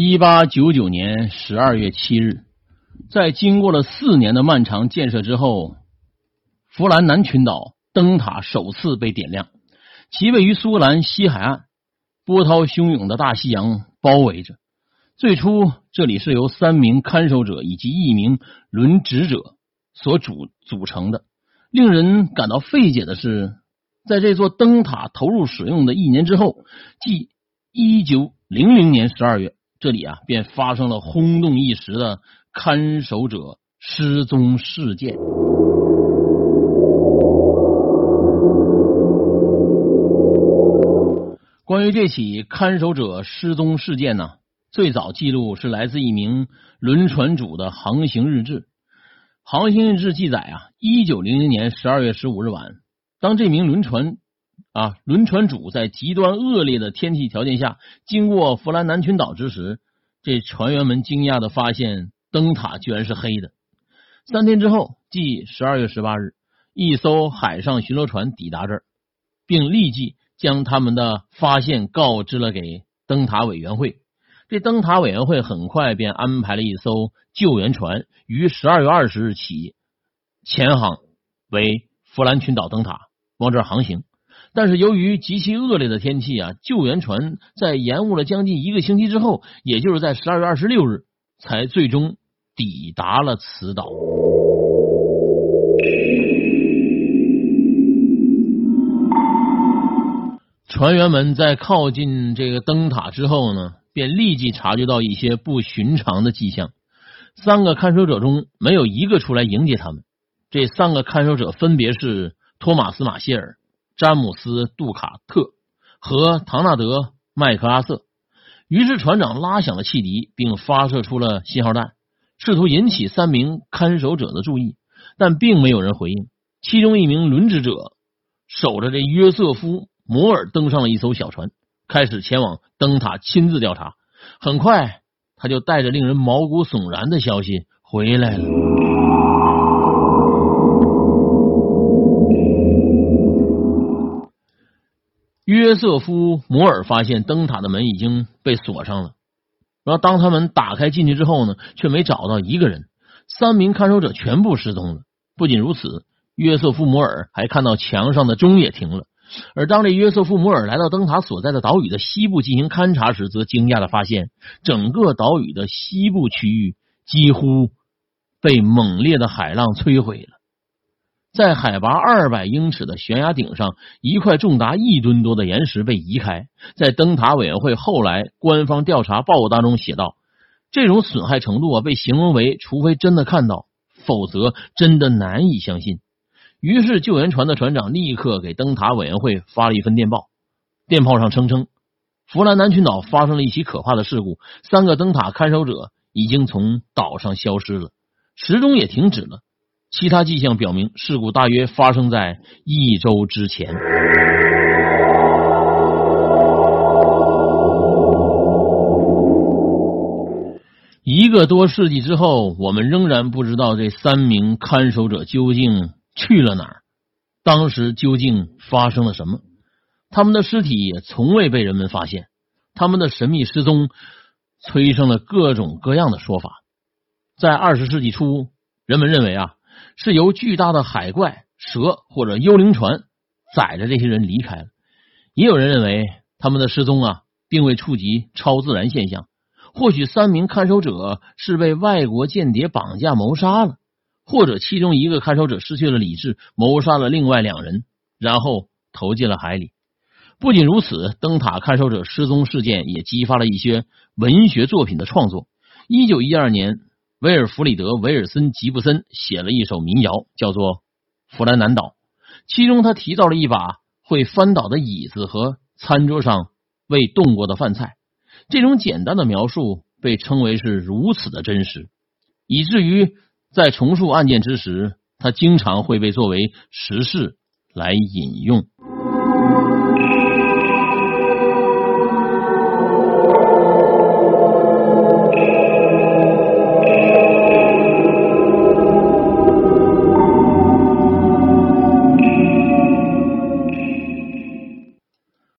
一八九九年十二月七日，在经过了四年的漫长建设之后，弗兰南群岛灯塔首次被点亮。其位于苏格兰西海岸，波涛汹涌的大西洋包围着。最初，这里是由三名看守者以及一名轮值者所组组成的。令人感到费解的是，在这座灯塔投入使用的一年之后，即一九零零年十二月。这里啊，便发生了轰动一时的看守者失踪事件。关于这起看守者失踪事件呢，最早记录是来自一名轮船主的航行日志。航行日志记载啊，一九零零年十二月十五日晚，当这名轮船。啊！轮船主在极端恶劣的天气条件下经过弗兰南群岛之时，这船员们惊讶的发现灯塔居然是黑的。三天之后，即十二月十八日，一艘海上巡逻船抵达这儿，并立即将他们的发现告知了给灯塔委员会。这灯塔委员会很快便安排了一艘救援船于十二月二十日起前航为弗兰群岛灯塔往这儿航行。但是由于极其恶劣的天气啊，救援船在延误了将近一个星期之后，也就是在十二月二十六日，才最终抵达了此岛。船员们在靠近这个灯塔之后呢，便立即察觉到一些不寻常的迹象。三个看守者中没有一个出来迎接他们。这三个看守者分别是托马斯·马歇尔。詹姆斯·杜卡特和唐纳德·麦克阿瑟。于是船长拉响了汽笛，并发射出了信号弹，试图引起三名看守者的注意，但并没有人回应。其中一名轮值者守着这约瑟夫·摩尔登上了一艘小船，开始前往灯塔亲自调查。很快，他就带着令人毛骨悚然的消息回来了。约瑟夫·摩尔发现灯塔的门已经被锁上了，然后当他们打开进去之后呢，却没找到一个人，三名看守者全部失踪了。不仅如此，约瑟夫·摩尔还看到墙上的钟也停了。而当这约瑟夫·摩尔来到灯塔所在的岛屿的西部进行勘察时，则惊讶的发现，整个岛屿的西部区域几乎被猛烈的海浪摧毁了。在海拔二百英尺的悬崖顶上，一块重达一吨多的岩石被移开。在灯塔委员会后来官方调查报告当中写道：“这种损害程度啊，被形容为除非真的看到，否则真的难以相信。”于是，救援船的船长立刻给灯塔委员会发了一份电报。电报上声称，弗兰南群岛发生了一起可怕的事故，三个灯塔看守者已经从岛上消失了，时钟也停止了。其他迹象表明，事故大约发生在一周之前。一个多世纪之后，我们仍然不知道这三名看守者究竟去了哪儿，当时究竟发生了什么？他们的尸体也从未被人们发现，他们的神秘失踪催生了各种各样的说法。在二十世纪初，人们认为啊。是由巨大的海怪、蛇或者幽灵船载着这些人离开了。也有人认为他们的失踪啊，并未触及超自然现象。或许三名看守者是被外国间谍绑架谋杀了，或者其中一个看守者失去了理智，谋杀了另外两人，然后投进了海里。不仅如此，灯塔看守者失踪事件也激发了一些文学作品的创作。一九一二年。威尔弗里德·维尔森·吉布森写了一首民谣，叫做《弗兰南岛》，其中他提到了一把会翻倒的椅子和餐桌上未动过的饭菜。这种简单的描述被称为是如此的真实，以至于在重述案件之时，他经常会被作为实事来引用。